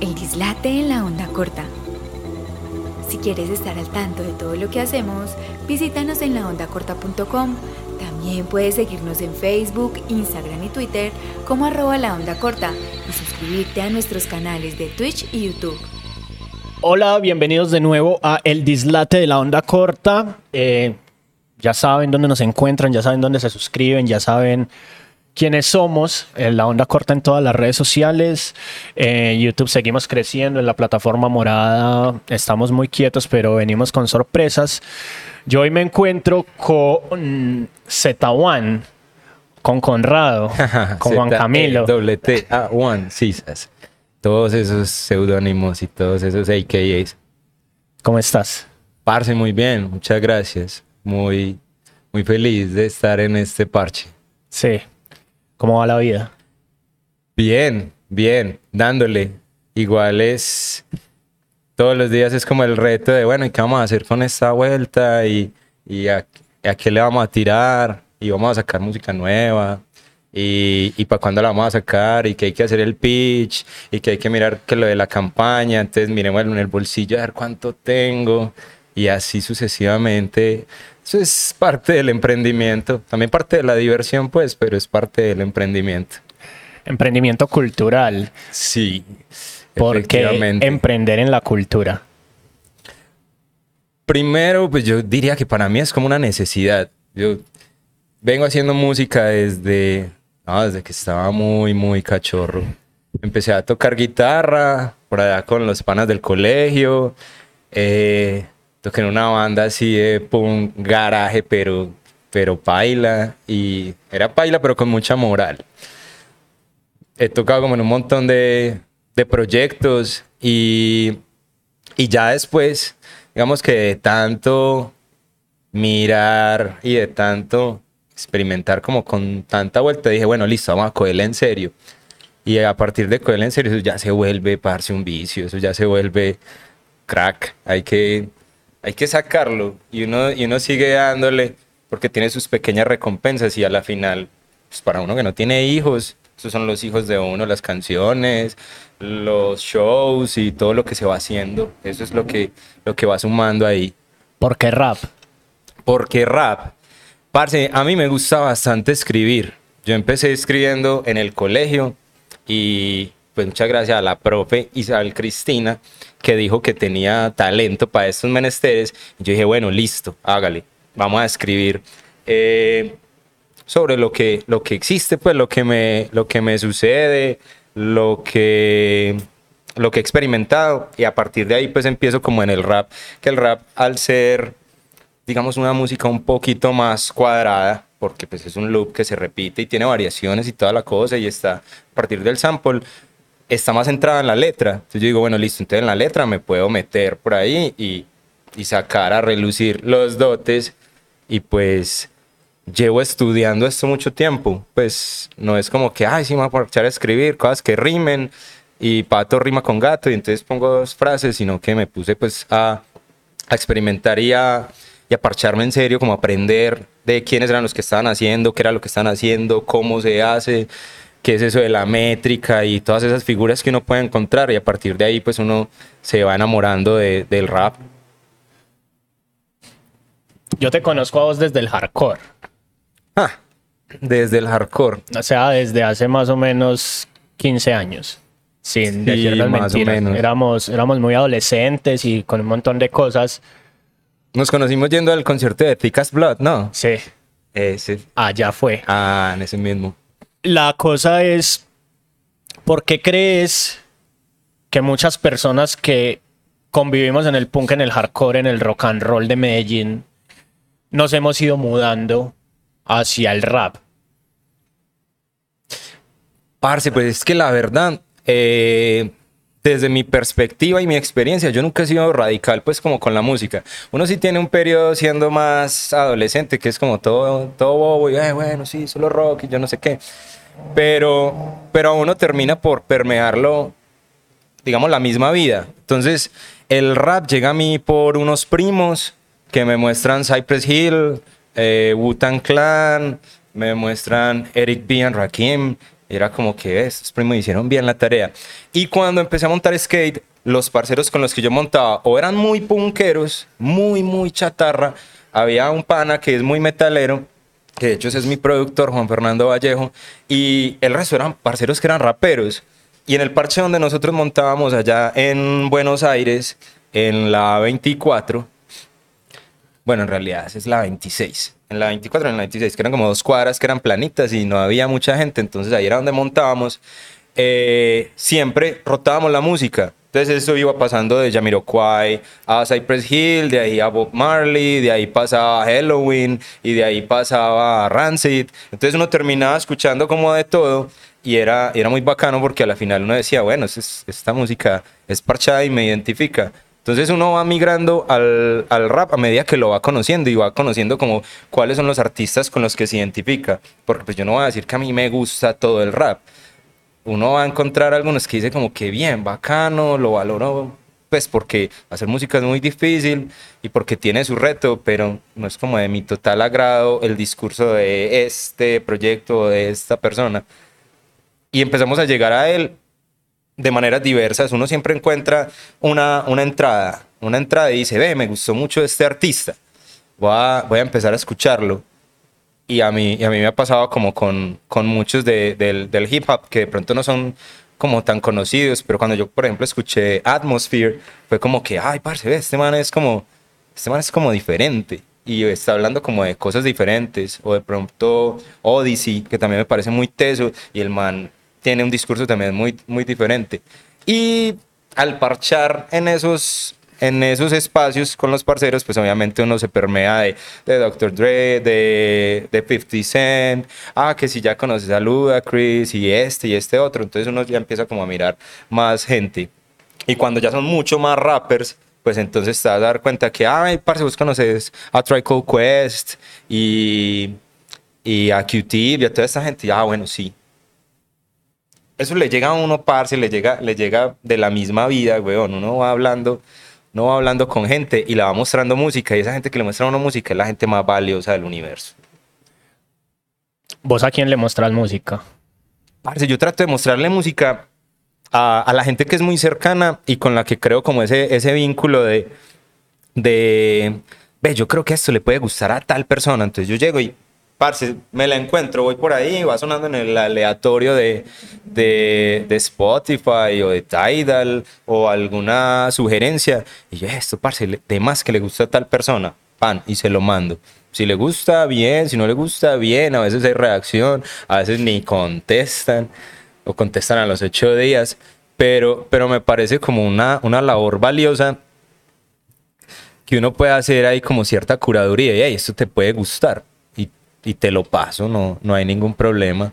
El dislate en la onda corta. Si quieres estar al tanto de todo lo que hacemos, visítanos en laondacorta.com. También puedes seguirnos en Facebook, Instagram y Twitter como arroba la onda corta y suscribirte a nuestros canales de Twitch y YouTube. Hola, bienvenidos de nuevo a El Dislate de la Onda Corta. Eh, ya saben dónde nos encuentran, ya saben dónde se suscriben, ya saben quiénes somos. En la Onda Corta en todas las redes sociales. En YouTube seguimos creciendo, en la plataforma morada estamos muy quietos, pero venimos con sorpresas. Yo hoy me encuentro con Z1, con Conrado, con Juan Camilo. Doble T A One, sí, todos esos seudónimos y todos esos AKAs. ¿Cómo estás? Parce, muy bien, muchas gracias. Muy, muy feliz de estar en este parche. Sí. ¿Cómo va la vida? Bien, bien, dándole. Igual es. Todos los días es como el reto de, bueno, ¿y qué vamos a hacer con esta vuelta? ¿Y, y a, a qué le vamos a tirar? Y vamos a sacar música nueva y, y para cuándo la vamos a sacar y que hay que hacer el pitch y que hay que mirar que lo de la campaña, entonces miremos en el bolsillo a ver cuánto tengo y así sucesivamente. Eso es parte del emprendimiento, también parte de la diversión pues, pero es parte del emprendimiento. Emprendimiento cultural. Sí. ¿Por qué emprender en la cultura? Primero, pues yo diría que para mí es como una necesidad. Yo vengo haciendo música desde desde que estaba muy, muy cachorro. Empecé a tocar guitarra por allá con los panas del colegio. Eh, toqué en una banda así de punk garaje, pero, pero paila. Y era paila, pero con mucha moral. He tocado como en un montón de, de proyectos y, y ya después, digamos que de tanto mirar y de tanto experimentar como con tanta vuelta, dije, bueno, listo, vamos a cogerla en serio. Y a partir de cogerla en serio, eso ya se vuelve, parse un vicio, eso ya se vuelve crack. Hay que, hay que sacarlo y uno, y uno sigue dándole porque tiene sus pequeñas recompensas y a la final, pues para uno que no tiene hijos, esos son los hijos de uno, las canciones, los shows y todo lo que se va haciendo. Eso es lo que, lo que va sumando ahí. ¿Por qué rap? Porque rap Parce, a mí me gusta bastante escribir. Yo empecé escribiendo en el colegio y pues muchas gracias a la profe Isabel Cristina que dijo que tenía talento para estos menesteres. Yo dije, bueno, listo, hágale, vamos a escribir eh, sobre lo que, lo que existe, pues lo que, me, lo que me sucede, lo que, lo que he experimentado. Y a partir de ahí pues empiezo como en el rap, que el rap al ser digamos, una música un poquito más cuadrada, porque pues es un loop que se repite y tiene variaciones y toda la cosa, y está a partir del sample, está más centrada en la letra. Entonces yo digo, bueno, listo, entonces en la letra me puedo meter por ahí y, y sacar a relucir los dotes, y pues llevo estudiando esto mucho tiempo, pues no es como que, ay, sí, me voy a echar a escribir cosas que rimen, y pato rima con gato, y entonces pongo dos frases, sino que me puse pues a, a experimentar y a y a parcharme en serio, como aprender de quiénes eran los que estaban haciendo, qué era lo que están haciendo, cómo se hace, qué es eso de la métrica y todas esas figuras que uno puede encontrar y a partir de ahí pues uno se va enamorando del rap. Yo te conozco a vos desde el hardcore. Ah, desde el hardcore. O sea, desde hace más o menos 15 años. Sin sí, decir más O menos. Éramos, éramos muy adolescentes y con un montón de cosas nos conocimos yendo al concierto de Ticas Blood, ¿no? Sí. Ese. Allá fue. Ah, en ese mismo. La cosa es, ¿por qué crees que muchas personas que convivimos en el punk, en el hardcore, en el rock and roll de Medellín, nos hemos ido mudando hacia el rap? Parce, pues es que la verdad, eh, desde mi perspectiva y mi experiencia, yo nunca he sido radical, pues como con la música. Uno sí tiene un periodo siendo más adolescente, que es como todo, todo bobo y, bueno, sí, solo rock y yo no sé qué. Pero, pero uno termina por permearlo, digamos, la misma vida. Entonces, el rap llega a mí por unos primos que me muestran Cypress Hill, eh, Wu-Tang Clan, me muestran Eric B. and Rakim, Era como que estos primos hicieron bien la tarea. Y cuando empecé a montar skate, los parceros con los que yo montaba o eran muy punqueros, muy, muy chatarra. Había un pana que es muy metalero, que de hecho es mi productor, Juan Fernando Vallejo, y el resto eran parceros que eran raperos. Y en el parche donde nosotros montábamos allá en Buenos Aires, en la 24, bueno, en realidad es la 26. En la 24 y en la 26, que eran como dos cuadras que eran planitas y no había mucha gente, entonces ahí era donde montábamos. Eh, siempre rotábamos la música. Entonces eso iba pasando de Jamiroquai a Cypress Hill, de ahí a Bob Marley, de ahí pasaba a Halloween y de ahí pasaba a Rancid. Entonces uno terminaba escuchando como de todo y era, era muy bacano porque a la final uno decía, bueno, esta música es parchada y me identifica. Entonces uno va migrando al, al, rap a medida que lo va conociendo y va conociendo como cuáles son los artistas con los que se identifica. Porque pues yo no voy a decir que a mí me gusta todo el rap. Uno va a encontrar algunos que dice como que bien, bacano, lo valoro, pues porque hacer música es muy difícil y porque tiene su reto, pero no es como de mi total agrado el discurso de este proyecto, de esta persona. Y empezamos a llegar a él de maneras diversas. Uno siempre encuentra una, una entrada, una entrada y dice, ve, me gustó mucho este artista, voy a, voy a empezar a escucharlo. Y a mí, y a mí me ha pasado como con, con muchos de, del, del hip hop que de pronto no son como tan conocidos, pero cuando yo, por ejemplo, escuché Atmosphere, fue como que, ay, parce, este man es como, este man es como diferente y está hablando como de cosas diferentes, o de pronto Odyssey, que también me parece muy teso, y el man tiene un discurso también muy, muy diferente. Y al parchar en esos, en esos espacios con los parceros, pues obviamente uno se permea de, de Dr. Dre, de, de 50 Cent, ah, que si ya conoces a Ludacris y este y este otro, entonces uno ya empieza como a mirar más gente. Y cuando ya son mucho más rappers, pues entonces te vas a dar cuenta que, ay, parce, vos conoces a Trico Quest y, y a Q-Tip y a toda esta gente, ah, bueno, sí, eso le llega a uno, parce, le llega, le llega de la misma vida, weón. Uno va hablando, no va hablando con gente y la va mostrando música. Y esa gente que le muestra a uno música es la gente más valiosa del universo. ¿Vos a quién le mostras música? Parce, yo trato de mostrarle música a, a, la gente que es muy cercana y con la que creo como ese, ese vínculo de, de, ve, yo creo que esto le puede gustar a tal persona. Entonces yo llego y parce, me la encuentro, voy por ahí, va sonando en el aleatorio de, de, de, Spotify o de Tidal o alguna sugerencia. Y yo, esto, parce, de más que le gusta a tal persona, pan, y se lo mando. Si le gusta, bien, si no le gusta, bien. A veces hay reacción, a veces ni contestan o contestan a los ocho días. Pero, pero me parece como una, una labor valiosa que uno puede hacer ahí como cierta curaduría y esto te puede gustar y te lo paso, no, no hay ningún problema.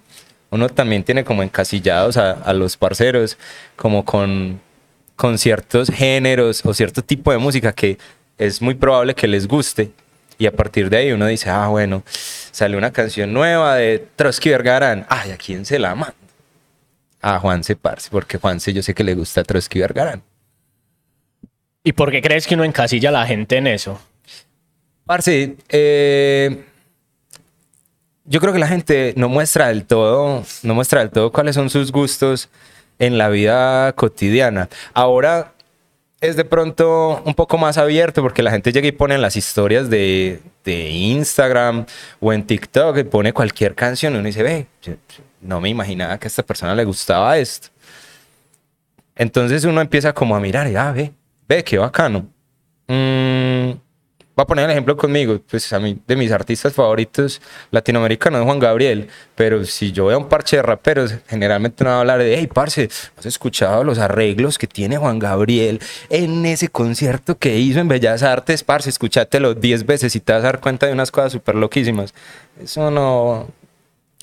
Uno también tiene como encasillados a, a los parceros, como con, con ciertos géneros o cierto tipo de música que es muy probable que les guste. Y a partir de ahí uno dice, ah, bueno, sale una canción nueva de Trotsky Vergarán. Ay, ¿a quién se la manda? A Juanse Parce, porque Juanse yo sé que le gusta Trotsky Vergarán. ¿Y por qué crees que uno encasilla a la gente en eso? Parce, eh, yo creo que la gente no muestra del todo, no muestra del todo cuáles son sus gustos en la vida cotidiana. Ahora es de pronto un poco más abierto porque la gente llega y pone en las historias de, de Instagram o en TikTok y pone cualquier canción y uno dice, ve, no me imaginaba que a esta persona le gustaba esto. Entonces uno empieza como a mirar y, ah, ve, ve, qué bacano. Mm, Voy a poner el ejemplo conmigo, pues a mí, de mis artistas favoritos latinoamericanos es Juan Gabriel, pero si yo veo a un parche de raperos, generalmente no va a hablar de, hey, parce, ¿has escuchado los arreglos que tiene Juan Gabriel en ese concierto que hizo en Bellas Artes? Parce, escúchatelo 10 veces y te vas a dar cuenta de unas cosas súper loquísimas. Eso no,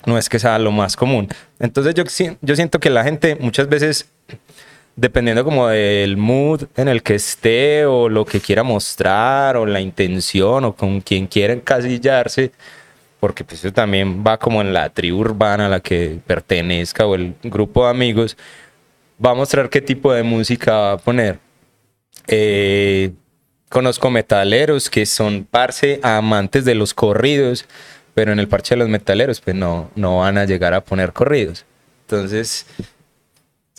no es que sea lo más común. Entonces yo, yo siento que la gente muchas veces dependiendo como del mood en el que esté o lo que quiera mostrar o la intención o con quien quiera encasillarse, porque pues eso también va como en la tribu urbana a la que pertenezca o el grupo de amigos, va a mostrar qué tipo de música va a poner. Eh, conozco metaleros que son parce amantes de los corridos, pero en el parche de los metaleros pues no, no van a llegar a poner corridos. Entonces,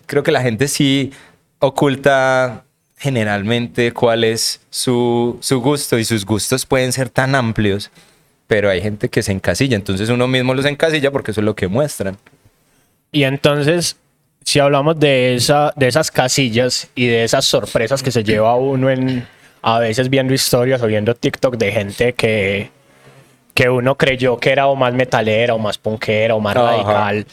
creo que la gente sí oculta generalmente cuál es su, su gusto y sus gustos pueden ser tan amplios, pero hay gente que se encasilla, entonces uno mismo los encasilla porque eso es lo que muestran. Y entonces, si hablamos de, esa, de esas casillas y de esas sorpresas que se lleva uno en a veces viendo historias o viendo TikTok de gente que, que uno creyó que era o más metalera o más punkera o más Ajá. radical.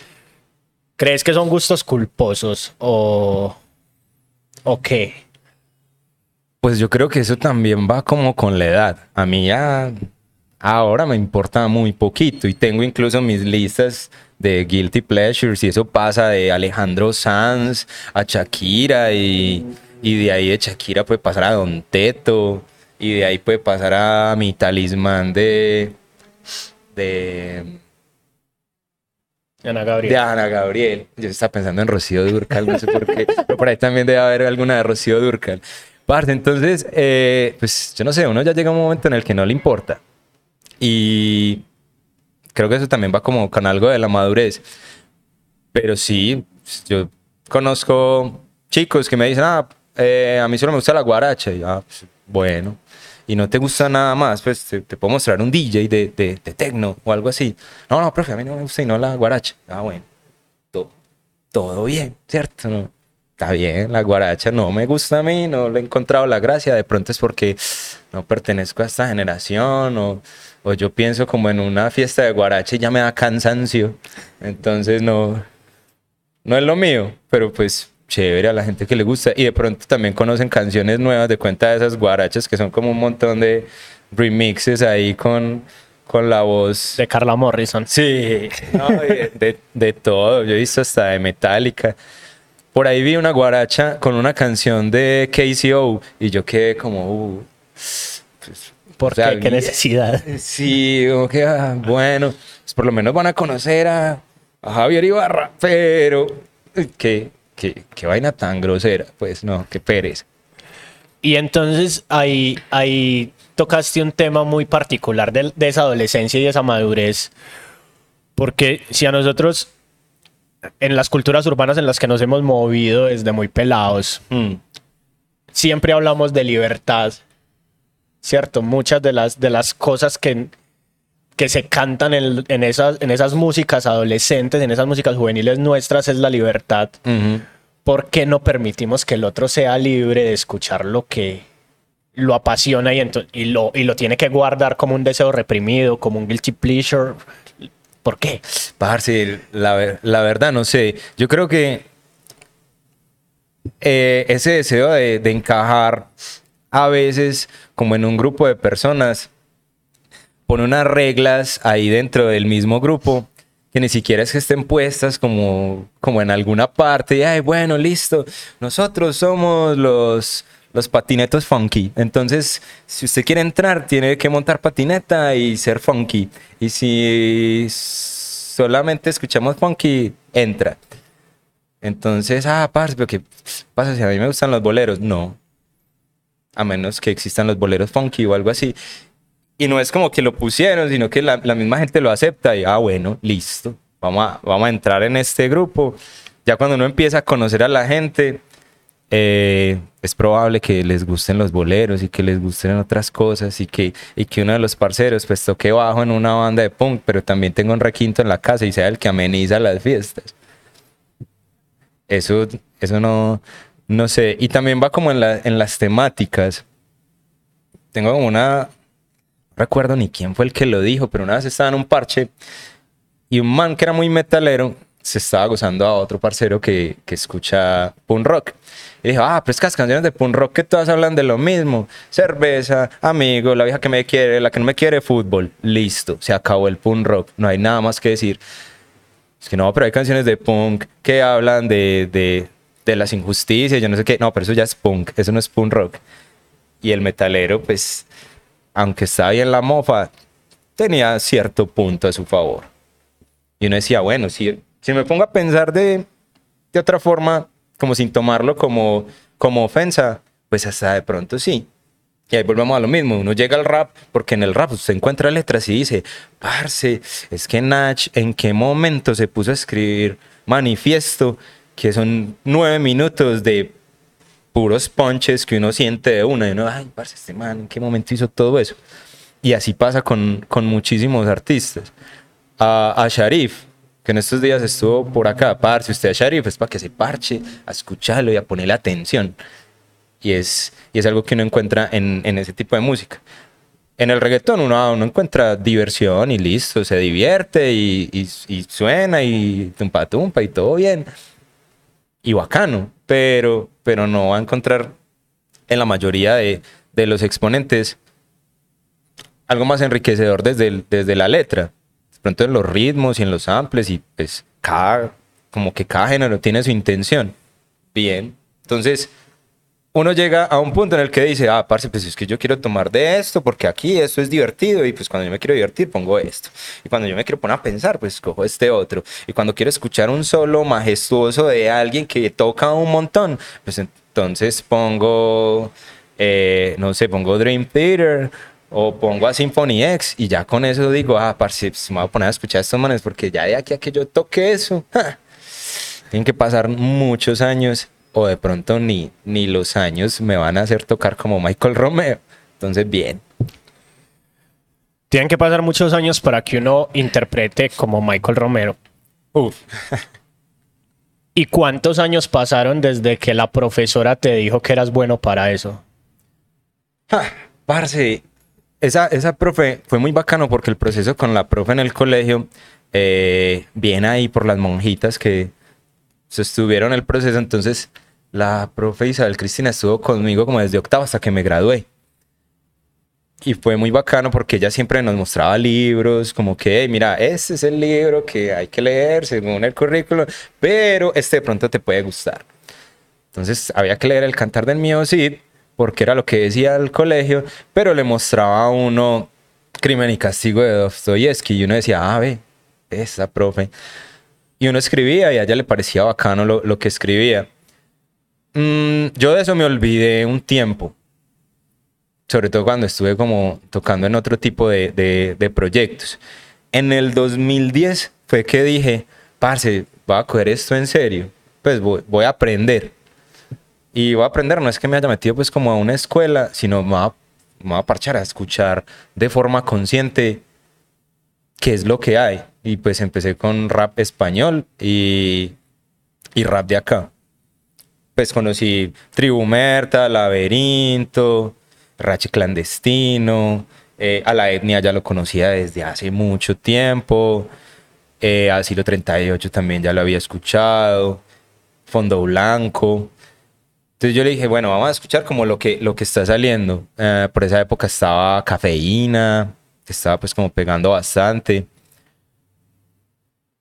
¿Crees que son gustos culposos o, o qué? Pues yo creo que eso también va como con la edad. A mí ya ahora me importa muy poquito y tengo incluso mis listas de guilty pleasures y eso pasa de Alejandro Sanz a Shakira y, y de ahí de Shakira puede pasar a Don Teto y de ahí puede pasar a mi talismán de de, Ana Gabriel. de Ana Gabriel. Yo estaba pensando en Rocío Durcal, no sé por qué, pero por ahí también debe haber alguna de Rocío Durcal. Parce, entonces, eh, pues yo no sé, uno ya llega a un momento en el que no le importa. Y creo que eso también va como con algo de la madurez. Pero sí, yo conozco chicos que me dicen, ah, eh, a mí solo me gusta la guaracha. Y, ah, pues, bueno. Y no te gusta nada más, pues te, puedo mostrar un DJ de, de, o algo así. No, no, profe, a mí no me gusta y no la guaracha. Ah, bueno. To- todo bien, ¿cierto? Está bien, la guaracha no me gusta a mí, no le he encontrado la gracia. De pronto es porque no pertenezco a esta generación o, o yo pienso como en una fiesta de guaracha y ya me da cansancio. Entonces no, no es lo mío, pero pues chévere a la gente que le gusta. Y de pronto también conocen canciones nuevas de cuenta de esas guarachas que son como un montón de remixes ahí con, con la voz. De Carla Morrison. Sí, no, de, de- todo. Yo he visto hasta de Metallica. Por ahí vi una guaracha con una canción de KCO y yo quedé como, uh, pues, ¿Por o sea, qué? ¿Qué necesidad? Sí, como que, ah, bueno, pues por lo menos van a conocer a, a Javier Ibarra, pero qué, qué, vaina tan grosera, pues no, qué pereza. Y entonces ahí, ahí tocaste un tema muy particular de, de esa adolescencia y esa madurez. Porque si a nosotros, en las culturas urbanas en las que nos hemos movido desde muy pelados, Mm, siempre hablamos de libertad, ¿cierto? Muchas de las, de las cosas que, que se cantan en, en esas, en esas músicas adolescentes, en esas músicas juveniles nuestras, es la libertad. ¿Por qué no permitimos que el otro sea libre de escuchar lo que lo apasiona y, y, lo, y lo tiene que guardar como un deseo reprimido, como un guilty pleasure? ¿Por qué? Parce, la, la verdad no sé. Yo creo que eh, ese deseo de, de encajar a veces como en un grupo de personas pone unas reglas ahí dentro del mismo grupo que ni siquiera es que estén puestas como, como en alguna parte. Y, ay, bueno, listo. Nosotros somos los, los patinetos funky. Entonces, si usted quiere entrar, tiene que montar patineta y ser funky. Y si solamente escuchamos funky, entra. Entonces, ah, parce, pero ¿qué pasa si a mí me gustan los boleros? No. A menos que existan los boleros funky o algo así. Y no es como que lo pusieron, sino que la, la misma gente lo acepta y, ah, bueno, listo, vamos a, vamos a entrar en este grupo. Ya cuando uno empieza a conocer a la gente, eh, es probable que les gusten los boleros y que les gusten otras cosas y que, y que uno de los parceros pues toque bajo en una banda de punk, pero también tenga un requinto en la casa y sea el que ameniza las fiestas. Eso, eso no, no sé. Y también va como en, la- en las temáticas. Tengo como una, recuerdo ni quién fue el que lo dijo, pero una vez estaba en un parche y un man que era muy metalero se estaba gozando a otro parcero que, que escucha punk rock. Y dijo, ah, pero es que las canciones de punk rock que todas hablan de lo mismo. Cerveza, amigo, la vieja que me quiere, la que no me quiere, fútbol. Listo, se acabó el punk rock. No hay nada más que decir. Es que no, pero hay canciones de punk que hablan de, de, de las injusticias, yo no sé qué. No, pero eso ya es punk, eso no es punk rock. Y el metalero, pues, aunque estaba ahí en la mofa, tenía cierto punto a su favor. Y uno decía, bueno, si, si me pongo a pensar de, de otra forma, como sin tomarlo como, como ofensa, pues hasta de pronto sí. Y ahí volvemos a lo mismo. Uno llega al rap, porque en el rap usted encuentra letras y dice, parce, es que Nach, ¿en qué momento se puso a escribir manifiesto, que son nueve minutos de puros ponches que uno siente de una. Y uno, ay, parce, este man, ¿en qué momento hizo todo eso? Y así pasa con, con muchísimos artistas. A, a Sharif, que en estos días estuvo por acá, parce, usted a Sharif es para que se parche, a escucharlo y a ponerle atención. Y es, y es algo que uno encuentra en, en ese tipo de música. En el reggaetón uno, uno encuentra diversión y listo, se divierte y, y, y suena y tumpa tumpa y todo bien. Y bacano, pero, pero no va a encontrar en la mayoría de, de los exponentes algo más enriquecedor desde, desde la letra. De pronto en los ritmos y en los samples y pues cada, como que cada género tiene su intención. Bien. Entonces, uno llega a un punto en el que dice, ah, parce, pues es que yo quiero tomar de esto porque aquí esto es divertido y pues cuando yo me quiero divertir pongo esto. Y cuando yo me quiero poner a pensar, pues cojo este otro. Y cuando quiero escuchar un solo majestuoso de alguien que toca un montón, pues entonces pongo, eh, no sé, pongo Dream Theater o pongo a Symphony X y ya con eso digo, ah, parce, pues me voy a poner a escuchar a estos manes porque ya de aquí a que yo toque eso, tienen que pasar muchos años o de pronto ni, ni los años me van a hacer tocar como Michael Romeo. Entonces, bien. Tienen que pasar muchos años para que uno interprete como Michael Romero. Uf. ¿Y cuántos años pasaron desde que la profesora te dijo que eras bueno para eso? Ja, parce, esa, esa profe fue muy bacano porque el proceso con la profe en el colegio eh, viene ahí por las monjitas que sostuvieron el proceso. Entonces, la profe Isabel Cristina estuvo conmigo como desde octavo hasta que me gradué. Y fue muy bacano porque ella siempre nos mostraba libros, como que, "Hey, mira, este es el libro que hay que leer según el currículum, pero este de pronto te puede gustar. Entonces había que leer El Cantar del Mío Cid, porque era lo que decía el colegio, pero le mostraba a uno Crimen y Castigo de Dostoyevsky y uno decía, ah, ve, esa profe. Y uno escribía y a ella le parecía bacano lo, que escribía. Mm, yo de eso me olvidé un tiempo, sobre todo cuando estuve como tocando en otro tipo de, proyectos. En el 2010 fue que dije, parce, voy a coger esto en serio, pues voy, a aprender. Y voy a aprender, no es que me haya metido pues como a una escuela, sino me voy me voy a parchar a escuchar de forma consciente qué es lo que hay. Y pues empecé con rap español y, y rap de acá. Pues conocí Tribu Merta, Laberinto, Rache Clandestino, eh, a la etnia ya lo conocía desde hace mucho tiempo, eh, Asilo 38 también ya lo había escuchado, Fondo Blanco. Entonces yo le dije, bueno, vamos a escuchar como lo que, lo que está saliendo. Eh, por esa época estaba Cafeína, que estaba pues como pegando bastante.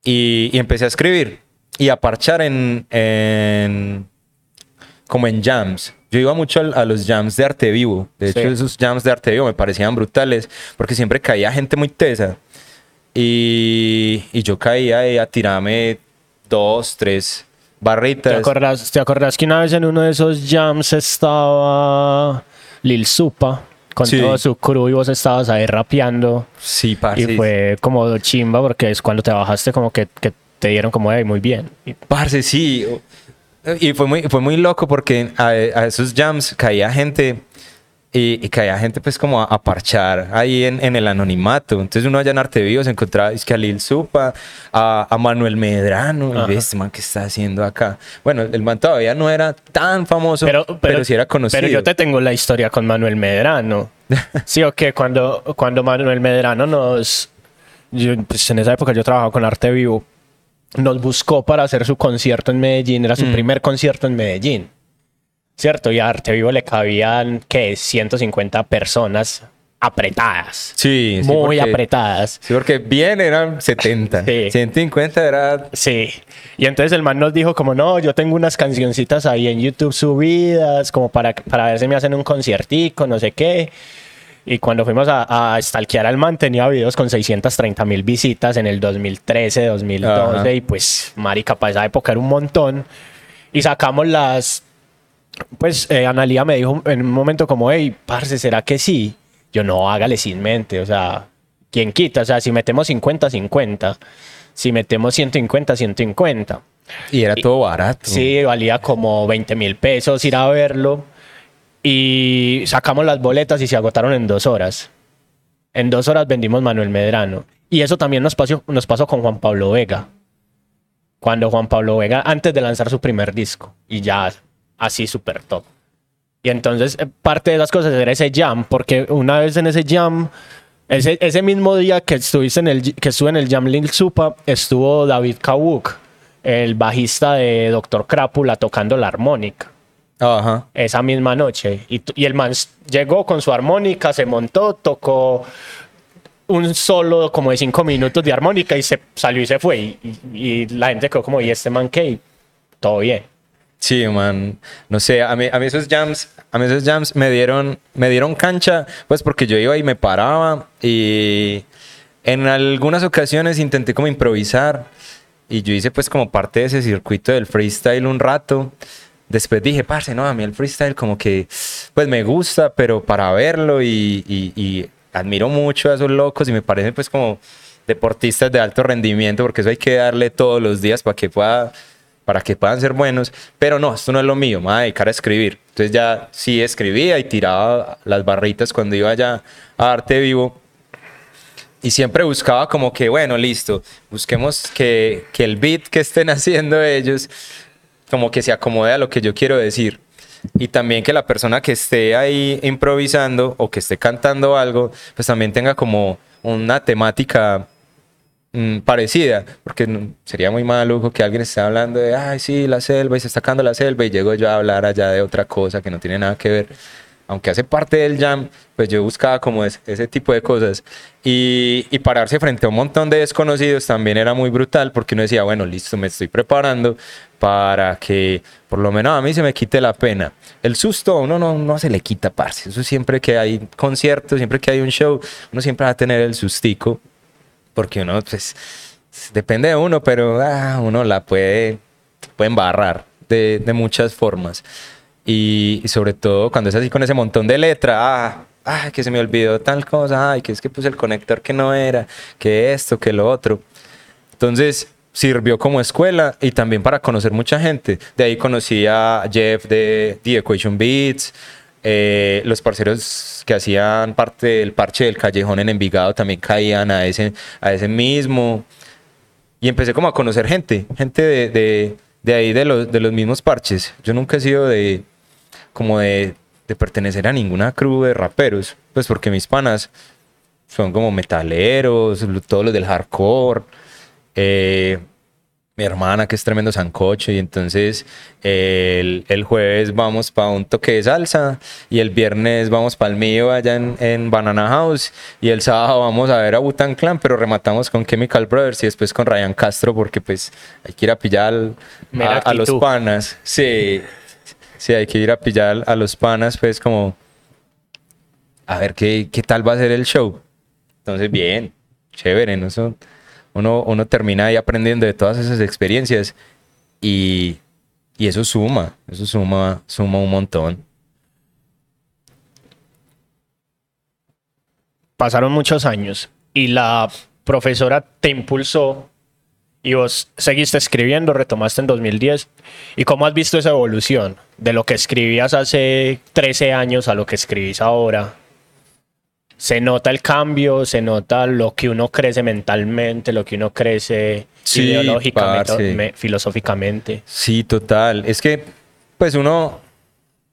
Y, y empecé a escribir y a parchar en, en- como en jams. Yo iba mucho a, los jams de arte vivo. De Sí. hecho, esos jams de arte vivo me parecían brutales porque siempre caía gente muy tesa. Y, y yo caía ahí a tirarme dos, tres ¿Te barritas. acordás, ¿Te acordás que una vez en uno de esos jams estaba Lil Supa con Sí. todo su crew y vos estabas ahí rapeando? Sí, parce. Y fue como chimba porque es cuando te bajaste como que, que te dieron como, hey, muy bien. Parce, sí. Y fue muy, fue muy loco porque a, a esos jams caía gente y, y caía gente pues como a, a parchar ahí en, en el anonimato. Entonces uno allá en Arte Vivo se encontraba es que a Lil Supa, a, a Manuel Medrano, y este man que está haciendo acá. Bueno, el man todavía no era tan famoso, pero, sí era conocido. Pero yo te tengo la historia con Manuel Medrano. sí, o que cuando, cuando Manuel Medrano nos... yo, pues en esa época yo trabajaba con Arte Vivo. Nos buscó para hacer su concierto en Medellín. Era su Mm. primer concierto en Medellín. ¿Cierto? Y a Arte Vivo le cabían, ¿qué? 150 personas apretadas. Sí, sí, muy porque- apretadas. Sí, porque bien eran 70. Sí. 150 era... Sí. Y entonces el man nos dijo como, no, yo tengo unas cancioncitas ahí en YouTube subidas, como para, para ver si me hacen un conciertico, no sé qué. Y cuando fuimos a, a stalkear al man, tenía videos con 630 mil visitas en el 2013, 2012. Ajá. Y pues, marica, para esa época era un montón. Y sacamos las... Pues eh, Analia me dijo en un momento como, hey, parce, ¿será que sí? Yo no, hágale sin mente, o sea, ¿quién quita? O sea, si metemos 50, 50. Si metemos 150, 150. Y era todo barato. Sí, valía como 20 mil pesos ir a verlo. Y sacamos las boletas y se agotaron en dos horas. En dos horas vendimos Manuel Medrano. Y eso también nos pasó, nos pasó con Juan Pablo Vega. Cuando Juan Pablo Vega, antes de lanzar su primer disco, y ya así súper top. Y entonces eh, parte de las cosas era ese jam, porque una vez en ese jam, ese, ese mismo día que, estuviste en el, que estuve en el jam Lil Supa, estuvo David Kawuk, el bajista de Doctor Crápula, tocando la armónica. Ajá. Esa misma noche. Y, y el man llegó con su armónica, se montó, tocó un solo como de cinco minutos de armónica y se salió y se fue. Y, y la gente quedó como, ¿y este man qué? Todo bien. Sí, man. No sé, a mí, a mí esos jams, a mí esos jams me dieron, me dieron cancha, pues porque yo iba y me paraba y en algunas ocasiones intenté como improvisar y yo hice pues como parte de ese circuito del freestyle un rato. Después dije, parce, no, a mí el freestyle como que pues me gusta, pero para verlo y, y, y admiro mucho a esos locos y me parecen pues como deportistas de alto rendimiento porque eso hay que darle todos los días para que pueda para que puedan ser buenos, pero no, esto no es lo mío, me voy a dedicar a escribir. Entonces ya sí escribía y tiraba las barritas cuando iba ya a arte vivo. Y siempre buscaba como que, bueno, listo, busquemos que, que el beat que estén haciendo ellos como que se acomode a lo que yo quiero decir. Y también que la persona que esté ahí improvisando o que esté cantando algo, pues también tenga como una temática Mm, parecida, porque sería muy maluco que alguien esté hablando de, ay, sí, la selva y se está sacando la selva y llego yo a hablar allá de otra cosa que no tiene nada que ver. Aunque hace parte del jam, pues yo buscaba como ese, tipo de cosas. Y, y, pararse frente a un montón de desconocidos también era muy brutal porque uno decía, bueno, listo, me estoy preparando para que por lo menos a mí se me quite la pena. El susto a uno no, no se le quita, parce. Eso siempre que hay conciertos, siempre que hay un show, uno siempre va a tener el sustico porque uno, pues, depende de uno, pero ah, uno la puede, puede embarrar de, de muchas formas. Y, sobre todo cuando es así con ese montón de letra, ah, ah, que se me olvidó tal cosa, ay, que es que puse el conector que no era, que esto, que lo otro. Entonces sirvió como escuela y también para conocer mucha gente. De ahí conocí a Jeff de The Equation Beats, eh, los parceros que hacían parte del parche del callejón en Envigado también caían a ese, a ese mismo. Y empecé como a conocer gente, gente de, de, de ahí de los, de los mismos parches. Yo nunca he sido de como de, pertenecer a ninguna crew de raperos, pues porque mis panas son como metaleros, todos los del hardcore. Eh, mi hermana que es tremendo sancocho y entonces el, el, jueves vamos para un toque de salsa y el viernes vamos para el mío allá en, en, Banana House y el sábado vamos a ver a Butan Clan pero rematamos con Chemical Brothers y después con Ryan Castro porque pues hay que ir a pillar a, a los panas. Sí, sí hay que ir a pillar a los panas pues como a ver qué, qué tal va a ser el show. Entonces bien chévere no son uno, uno termina ahí aprendiendo de todas esas experiencias y, y eso suma, eso suma, suma un montón. Pasaron muchos años y la profesora te impulsó y vos seguiste escribiendo, retomaste en 2010. ¿Y cómo has visto esa evolución de lo que escribías hace 13 años a lo que escribís ahora? Se nota el cambio, se nota lo que uno crece mentalmente, lo que uno crece ideológicamente, filosóficamente. Sí, total. Es que, pues uno,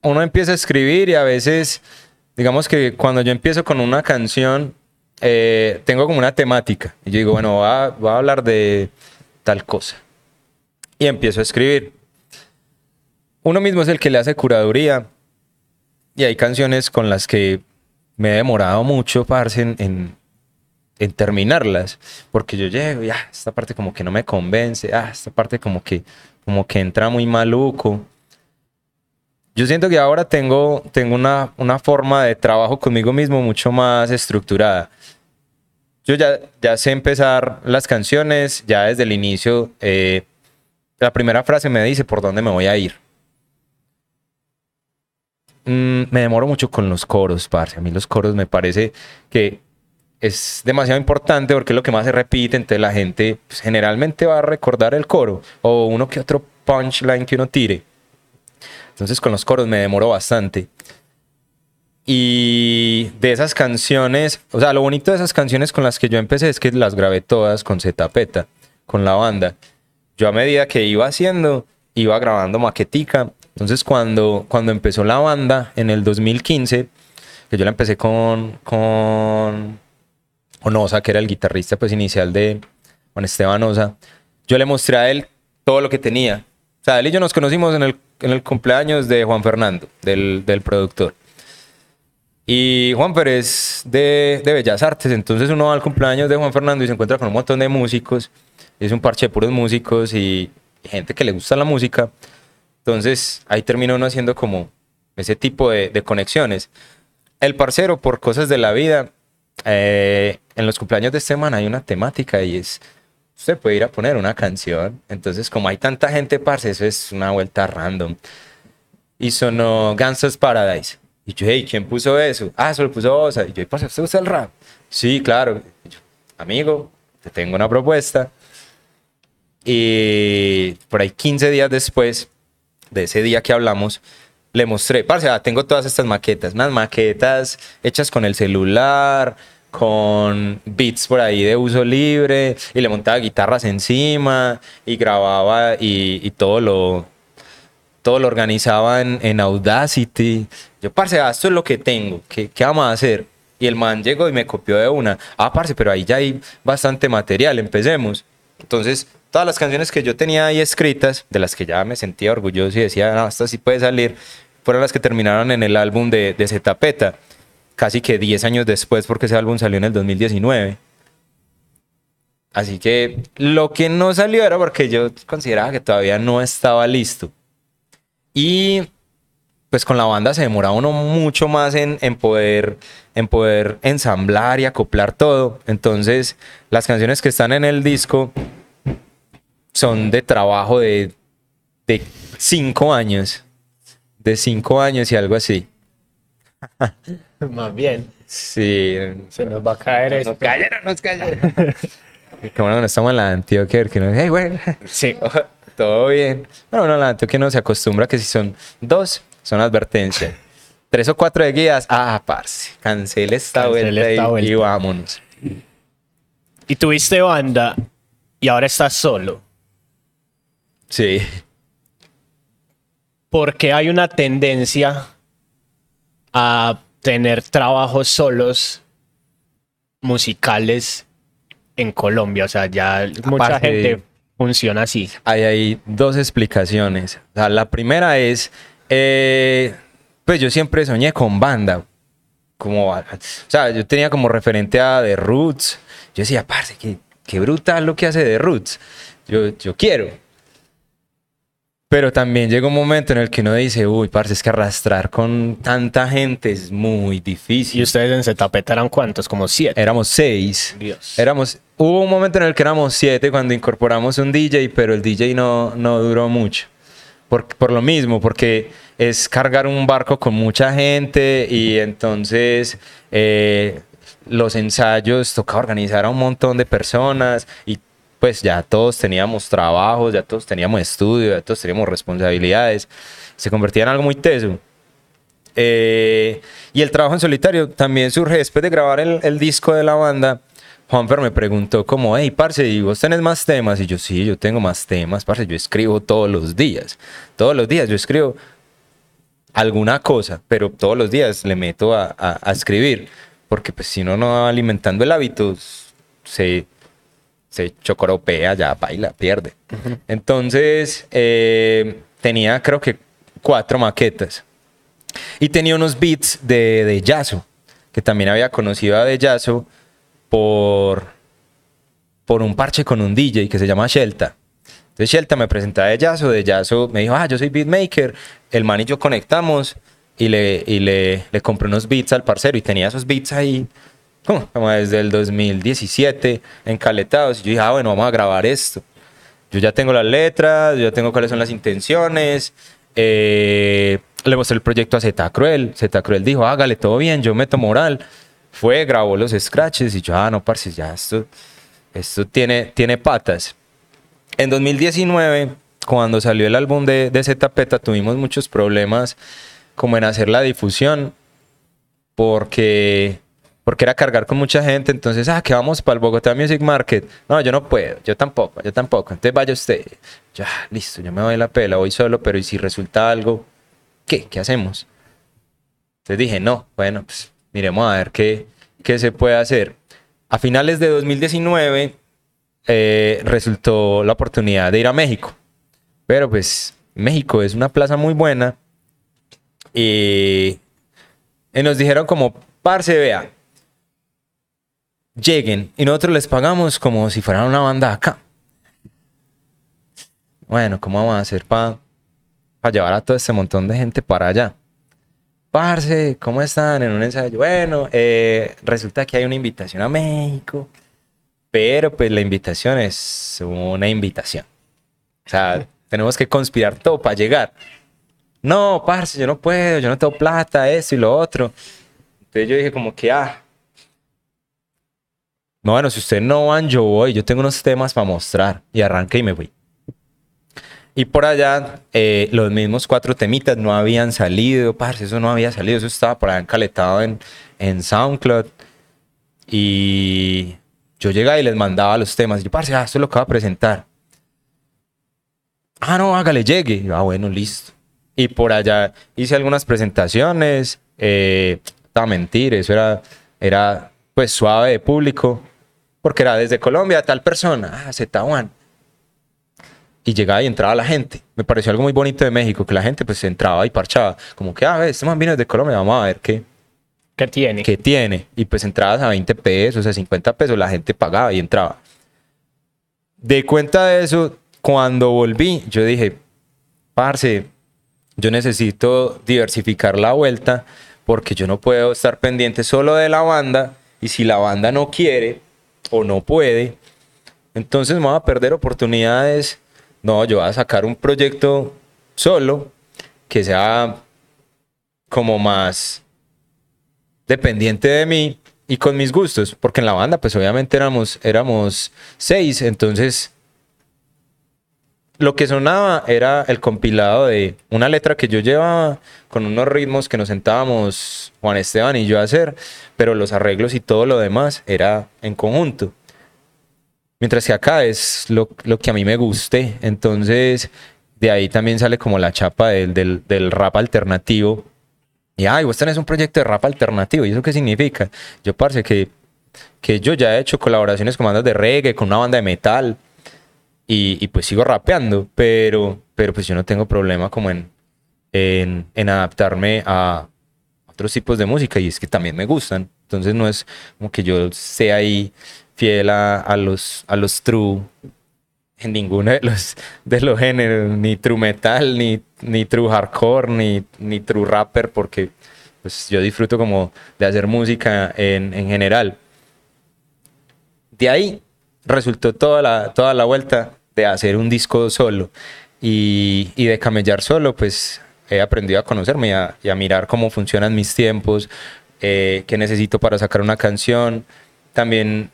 uno empieza a escribir y a veces, digamos que cuando yo empiezo con una canción, eh, tengo como una temática. Y yo digo, bueno, voy a, voy a hablar de tal cosa. Y empiezo a escribir. Uno mismo es el que le hace curaduría. Y hay canciones con las que me he demorado mucho, parce, en, en, terminarlas, porque yo llego, ya, esta parte como que no me convence, ah, esta parte como que, como que entra muy maluco. Yo siento que ahora tengo, tengo una, una forma de trabajo conmigo mismo mucho más estructurada. Yo ya, ya sé empezar las canciones, ya desde el inicio, eh, la primera frase me dice por dónde me voy a ir. Mm, me demoro mucho con los coros, parce. A mí los coros me parece que es demasiado importante porque es lo que más se repite, entonces la gente pues, generalmente va a recordar el coro o uno que otro punchline que uno tire. Entonces con los coros me demoro bastante. Y de esas canciones, o sea, lo bonito de esas canciones con las que yo empecé es que las grabé todas con Zetapeta, con la banda. Yo a medida que iba haciendo, iba grabando maquetica. Entonces cuando, cuando empezó la banda en el 2015, que yo la empecé con, con Onosa, que era el guitarrista pues inicial de Juan Esteban Osa, yo le mostré a él todo lo que tenía. O sea, él y yo nos conocimos en el, en el cumpleaños de Juan Fernando, del, del productor. Y Juan Pérez de, de Bellas Artes, entonces uno va al cumpleaños de Juan Fernando y se encuentra con un montón de músicos. Es un parche de puros músicos y gente que le gusta la música. Entonces ahí termina uno haciendo como ese tipo de, de conexiones. El parcero, por cosas de la vida, eh, en los cumpleaños de este man hay una temática y es, usted puede ir a poner una canción. Entonces, como hay tanta gente, parce, eso es una vuelta random. Y sonó Gangsta's Paradise. Y yo, hey, ¿quién puso eso? Ah, eso lo puso Osa. Y yo, parce, ¿usted usa el rap? Sí, claro. Yo, amigo, te tengo una propuesta. Y por ahí 15 días después de ese día que hablamos, le mostré, parce, ah, tengo todas estas maquetas, unas maquetas hechas con el celular, con beats por ahí de uso libre, y le montaba guitarras encima, y grababa, y, todo lo todo lo organizaba en, en Audacity. Yo, parce, ah, esto es lo que tengo, ¿qué, ¿qué vamos a hacer? Y el man llegó y me copió de una. Ah, parce, pero ahí ya hay bastante material, empecemos. Entonces, todas las canciones que yo tenía ahí escritas, de las que ya me sentía orgulloso y decía, no, esto sí puede salir, fueron las que terminaron en el álbum de, de Zetapeta, casi que 10 años después, porque ese álbum salió en el 2019. Así que lo que no salió era porque yo consideraba que todavía no estaba listo. Y pues con la banda se demora uno mucho más en, poder, en poder ensamblar y acoplar todo. Entonces, las canciones que están en el disco son de trabajo de, de cinco años. De cinco años y algo así. Más bien. Sí. Se nos va a caer esto. Nos cayeron, nos cayeron. Qué bueno, no estamos en la Antioquia, que no hey, güey. Sí. Todo bien. Bueno, bueno, la Antioquia no se acostumbra que si son dos, son advertencia. Tres o cuatro de guías, ah, parce, cancele esta Cancele vuelta, esta y, vuelta. y vámonos. Y tuviste banda y ahora estás solo. Sí. Porque hay una tendencia a tener trabajos solos musicales en Colombia. O sea, ya mucha Aparte gente funciona así. Hay, hay dos explicaciones. O sea, la primera es, eh, pues yo siempre soñé con banda. Como, o sea, yo tenía como referente a The Roots. Yo decía, parce, qué, qué brutal lo que hace The Roots. Yo, yo quiero. Pero también llega un momento en el que uno dice, uy, parce, es que arrastrar con tanta gente es muy difícil. ¿Y ustedes en Zetapeta eran cuántos? Como siete. Éramos seis. Dios. Éramos, hubo un momento en el que éramos siete cuando incorporamos un DJ, pero el DJ no, no duró mucho. Por, por lo mismo, porque es cargar un barco con mucha gente y entonces eh, los ensayos toca organizar a un montón de personas y pues ya todos teníamos trabajos, ya todos teníamos estudio, ya todos teníamos responsabilidades. Se convertía en algo muy teso. Eh, y el trabajo en solitario también surge después de grabar el, disco de la banda. Juanfer me preguntó como, hey, parce, ¿y vos tenés más temas? Y yo, sí, yo tengo más temas, parce, yo escribo todos los días. Todos los días yo escribo alguna cosa, pero todos los días le meto a, a- escribir. Porque pues si no va alimentando el hábito, se, se chocoropea, ya baila, pierde. Entonces, eh, tenía creo que cuatro maquetas. Y tenía unos beats de, de Yaso, que también había conocido a de Yaso por, por un parche con un DJ que se llama Shelta. Entonces Shelta me presentaba de Yaso, de Yaso me dijo, ah, yo soy beatmaker. El man y yo conectamos y le, y le, le compré unos beats al parcero y tenía esos beats ahí como desde el 2017 encaletados. Y yo dije, ah, bueno, vamos a grabar esto. Yo ya tengo las letras, yo ya tengo cuáles son las intenciones. Eh, le mostré el proyecto a Zeta Cruel. Zeta Cruel dijo, hágale todo bien, yo meto moral. fue, grabó los scratches y yo, ah, no, parce, ya esto, esto tiene, tiene patas. En 2019, cuando salió el álbum de, de Zpeta, tuvimos muchos problemas como en hacer la difusión, porque, porque era cargar con mucha gente, entonces, ah, que vamos para el Bogotá Music Market. No, yo no puedo, yo tampoco, yo tampoco. Entonces vaya usted. Ya, listo, yo me doy la pela, voy solo, pero ¿y si resulta algo? ¿Qué? ¿Qué hacemos? Entonces dije, no, bueno, pues miremos a ver qué, qué se puede hacer. A finales de 2019 eh, resultó la oportunidad de ir a México. Pero pues México es una plaza muy buena. Y, y nos dijeron como, parce, vea, lleguen y nosotros les pagamos como si fueran una banda acá. Bueno, ¿cómo vamos a hacer para llevar a todo este montón de gente para allá? Parce, ¿cómo están? En un ensayo. Bueno, eh, resulta que hay una invitación a México, pero pues la invitación es una invitación. O sea, tenemos que conspirar todo para llegar. No, parce, yo no puedo, yo no tengo plata, eso y lo otro. Entonces yo dije como que, ah, no, bueno, si ustedes no van, yo voy, yo tengo unos temas para mostrar. Y arranqué y me fui. Y por allá, eh, los mismos cuatro temitas no habían salido, parce, eso no había salido, eso estaba por allá encaletado en, en SoundCloud. Y yo llegaba y les mandaba los temas. Y yo, parce, ah, esto es lo que va a presentar. Ah, no, hágale, llegue. ah, bueno, listo. Y por allá hice algunas presentaciones. Eh, mentir, eso era, era pues suave de público. Porque era desde Colombia, tal persona, ah, Z1 y llegaba y entraba la gente. Me pareció algo muy bonito de México, que la gente pues entraba y parchaba. Como que, ah, este man vino de Colombia, vamos a ver qué, ¿Qué tiene? qué tiene. Y pues entrabas a 20 pesos, a 50 pesos, la gente pagaba y entraba. De cuenta de eso, cuando volví, yo dije, parce, yo necesito diversificar la vuelta porque yo no puedo estar pendiente solo de la banda y si la banda no quiere o no puede, entonces me voy a perder oportunidades. No, yo voy a sacar un proyecto solo que sea como más dependiente de mí y con mis gustos, porque en la banda pues obviamente éramos, éramos seis, entonces lo que sonaba era el compilado de una letra que yo llevaba con unos ritmos que nos sentábamos Juan Esteban y yo a hacer, pero los arreglos y todo lo demás era en conjunto. Mientras que acá es lo, que a mí me guste. Entonces, de ahí también sale como la chapa del, rap alternativo. Y, ay, vos tenés un proyecto de rap alternativo. ¿Y eso qué significa? Yo parece que, que yo ya he hecho colaboraciones con bandas de reggae, con una banda de metal. Y, pues sigo rapeando. Pero, pero pues yo no tengo problema como en, en, adaptarme a otros tipos de música. Y es que también me gustan. Entonces no es como que yo sea ahí fiel a, los, a los true en ninguno de los, de los géneros, ni true metal, ni, ni true hardcore, ni, ni true rapper, porque pues, yo disfruto como de hacer música en, en general. De ahí resultó toda la, toda la vuelta de hacer un disco solo y, de camellar solo, pues he aprendido a conocerme y a, y a mirar cómo funcionan mis tiempos, eh, qué necesito para sacar una canción. También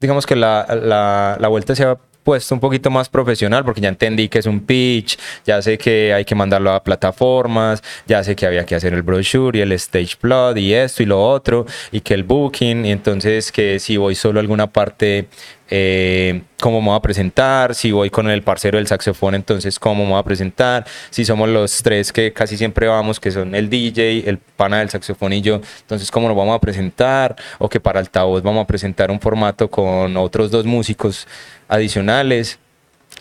digamos que la, la, la vuelta se ha puesto un poquito más profesional porque ya entendí que es un pitch, ya sé que hay que mandarlo a plataformas, ya sé que había que hacer el brochure y el stage plot y esto y lo otro y que el booking y entonces que si voy solo a alguna parte eh, cómo me voy a presentar, si voy con el parcero del saxofón, entonces cómo me voy a presentar, si somos los tres que casi siempre vamos, que son el DJ, el pana del saxofón y yo, entonces cómo nos vamos a presentar, o que para altavoz vamos a presentar un formato con otros dos músicos adicionales.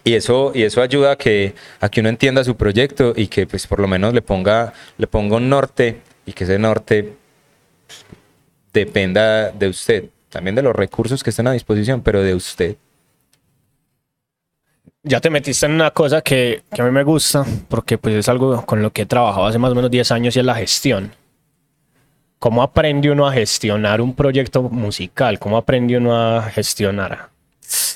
Y eso, y eso ayuda a que, a que uno entienda su proyecto y que pues por lo menos le ponga, le ponga un norte y que ese norte dependa de usted también de los recursos que estén a disposición, pero de usted. Ya te metiste en una cosa que, a mí me gusta, porque pues es algo con lo que he trabajado hace más o menos 10 años y es la gestión. ¿Cómo aprende uno a gestionar un proyecto musical? ¿Cómo aprende uno a gestionar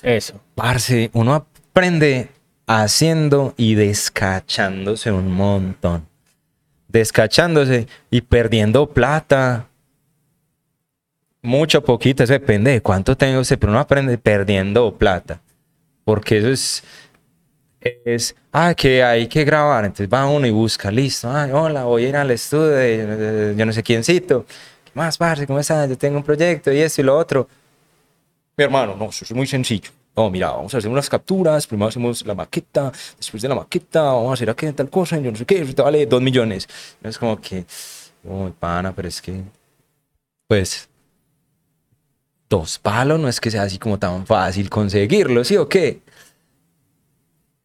eso? Parce, uno aprende haciendo y descachándose un montón. Descachándose y perdiendo plata mucho, poquito, eso depende de cuánto tenga usted, pero uno aprende perdiendo plata. Porque eso es, es, ah, que hay que grabar, entonces va uno y busca, listo, ay, hola, voy a ir al estudio de, yo no sé quiéncito, ¿qué más, parce, cómo estás? Yo tengo un proyecto y esto y lo otro. Mi hermano, no, eso es muy sencillo. No, mira, vamos a hacer unas capturas, primero hacemos la maqueta, después de la maqueta vamos a hacer aquí tal cosa, yo no sé qué, te vale dos millones. Es como que, oh, pana, pero es que, pues, dos palos no es que sea así como tan fácil conseguirlo, ¿sí o qué?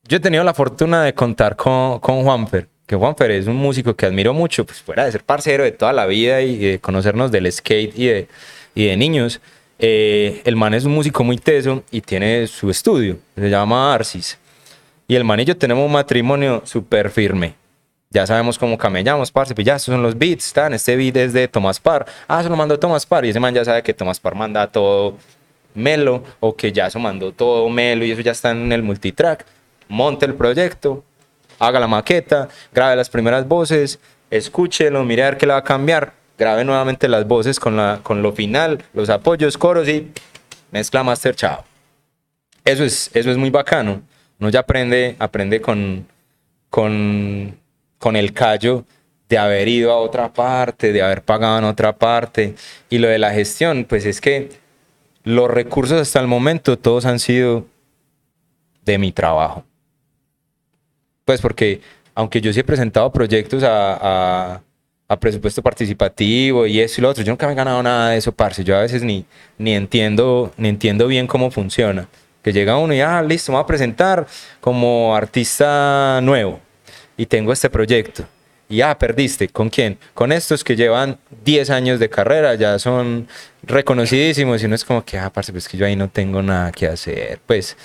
Yo he tenido la fortuna de contar con, con Juanfer, que Juanfer es un músico que admiro mucho, pues fuera de ser parcero de toda la vida y de conocernos del skate y de, y de niños. Eh, el man es un músico muy teso y tiene su estudio, se llama Arcis. Y el man y yo tenemos un matrimonio súper firme. Ya sabemos cómo camellamos, parce, pues ya, estos son los beats, están, este beat es de Tomás Par. Ah, se lo mandó Tomás Par y ese man ya sabe que Tomás Par manda todo melo o que ya se mandó todo melo y eso ya está en el multitrack. Monte el proyecto, haga la maqueta, grabe las primeras voces, escúchelo, mire a ver qué le va a cambiar, grabe nuevamente las voces con, la, con lo final, los apoyos, coros y mezcla master, chao. Eso es, eso es muy bacano. Uno ya aprende, aprende con, con, con el callo de haber ido a otra parte, de haber pagado en otra parte. Y lo de la gestión, pues es que los recursos hasta el momento todos han sido de mi trabajo. Pues porque, aunque yo sí he presentado proyectos a, a, presupuesto participativo y eso y lo otro, yo nunca me he ganado nada de eso, parce. Yo a veces ni, ni, entiendo, ni entiendo bien cómo funciona. Que llega uno y, ah, listo, me voy a presentar como artista nuevo y tengo este proyecto. Y ah, perdiste. ¿Con quién? Con estos que llevan 10 años de carrera, ya son reconocidísimos y uno es como que, ah, parce, pues que yo ahí no tengo nada que hacer. Pues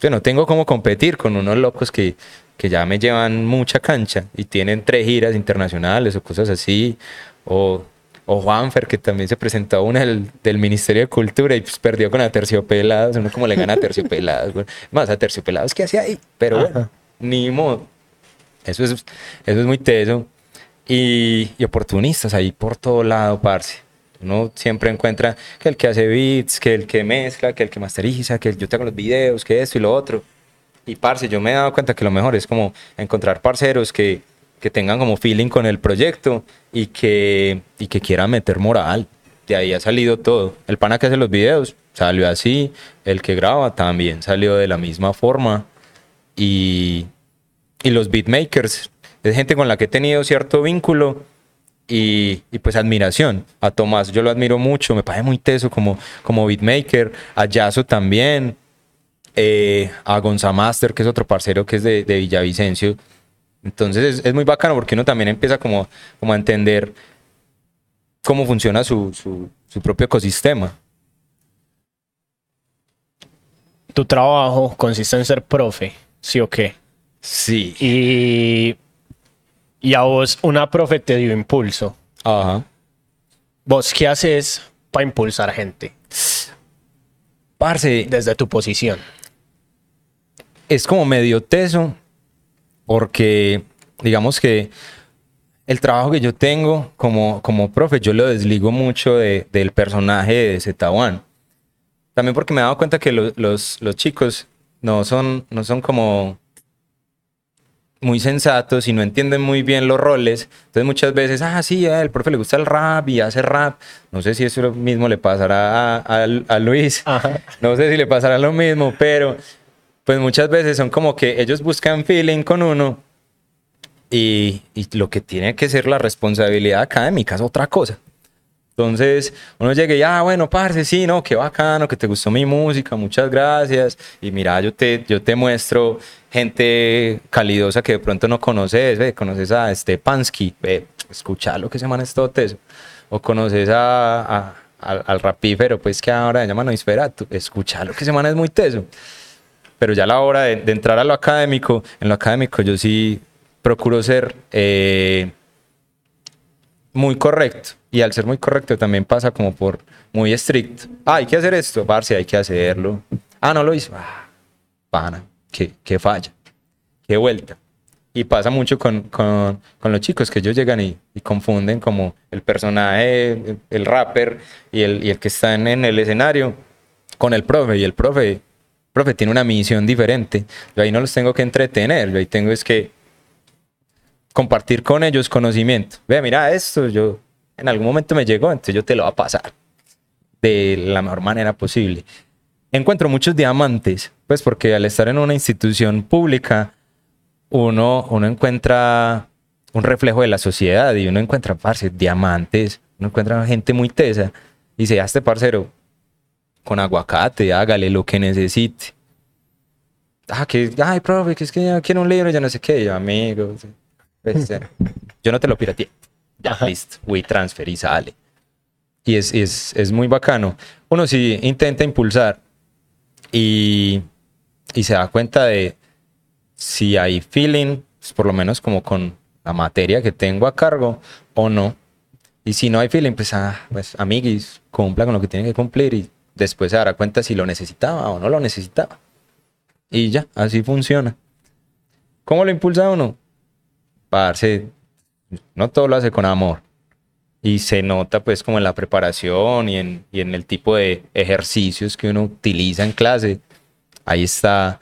yo no tengo cómo competir con unos locos que, que ya me llevan mucha cancha y tienen tres giras internacionales o cosas así, o, o Juanfer, que también se presentó una del, del Ministerio de Cultura y pues perdió con Aterciopelados, uno como le gana a Terciopelados, más a Terciopelados, ¿qué hacía ahí? Pero bueno, ni modo, eso es, eso es muy teso, y, y oportunistas ahí por todo lado, parce. Uno siempre encuentra que el que hace beats, que el que mezcla, que el que masteriza, que yo tengo los videos, que esto y lo otro. Y parce, yo me he dado cuenta que lo mejor es como encontrar parceros que, que tengan como feeling con el proyecto y que, y que quieran meter moral. De ahí ha salido todo. El pana que hace los videos salió así, el que graba también salió de la misma forma. Y, y los beatmakers, es gente con la que he tenido cierto vínculo y, y, pues admiración. A Tomás yo lo admiro mucho, me parece muy teso como, como beatmaker, a Yaso también, eh, a Gonzamaster, que es otro parcero que es de, de Villavicencio. Entonces es, es, muy bacano porque uno también empieza como, como a entender cómo funciona su, su, su propio ecosistema. Tu trabajo consiste en ser profe, ¿sí o qué? Sí. Y, y a vos una profe te dio impulso. Ajá. ¿Vos qué haces para impulsar gente? Parce. Desde tu posición es como medio teso porque digamos que el trabajo que yo tengo como, como profe, yo lo desligo mucho de, del personaje de Zetawan. También porque me he dado cuenta que los, los, los, chicos no son, no son como muy sensatos y no entienden muy bien los roles. Entonces muchas veces, ah, sí, el profe le gusta el rap y hace rap. No sé si eso mismo le pasará a, a, a Luis. Ajá. No sé si le pasará lo mismo, pero pues muchas veces son como que ellos buscan feeling con uno y, y, lo que tiene que ser la responsabilidad académica es otra cosa. Entonces uno llega y, ah, bueno, parce, sí, no, qué bacano, que te gustó mi música, muchas gracias. Y mira, yo te, yo te muestro gente calidosa que de pronto no conoces, ve, conoces a Stepansky, ve, escucha lo que se llama esto teso. O conoces a, al rapífero, pues que ahora se llama Noisferatu, escucha lo que se llama es muy teso pero ya a la hora de, de, entrar a lo académico, en lo académico yo sí procuro ser eh, muy correcto. Y al ser muy correcto también pasa como por muy estricto. Ah, hay que hacer esto, Barce, hay que hacerlo. Ah, no lo hizo. Ah, pana, que, que falla, qué vuelta. Y pasa mucho con, con, con los chicos que ellos llegan y, confunden como el personaje, el, el rapper y el, y el que está en, en el escenario con el profe. Y el profe, profe tiene una misión diferente. Yo ahí no los tengo que entretener, yo ahí tengo es que compartir con ellos conocimiento. Ve, mira esto, yo en algún momento me llegó, entonces yo te lo voy a pasar de la mejor manera posible. Encuentro muchos diamantes, pues porque al estar en una institución pública, uno, uno encuentra un reflejo de la sociedad y uno encuentra, parce, diamantes, uno encuentra gente muy tesa y dice, este parcero, con aguacate, hágale lo que necesite. Ah, que, ay, profe, que es que yo quiero un libro, ya no sé qué, yo, amigo, pues, eh, yo no te lo pirateé. Ya, Ajá. listo, transfer y sale. Y es, es, es muy bacano. Uno sí intenta impulsar y, y se da cuenta de si hay feeling, pues, por lo menos como con la materia que tengo a cargo o no. Y si no hay feeling, pues, ah, pues amiguis, cumpla con lo que tiene que cumplir y después se dará cuenta si lo necesitaba o no lo necesitaba. Y ya, así funciona. ¿Cómo lo impulsa uno? Parce, no todo lo hace con amor. Y se nota pues como en la preparación y en, y en el tipo de ejercicios que uno utiliza en clase. Ahí está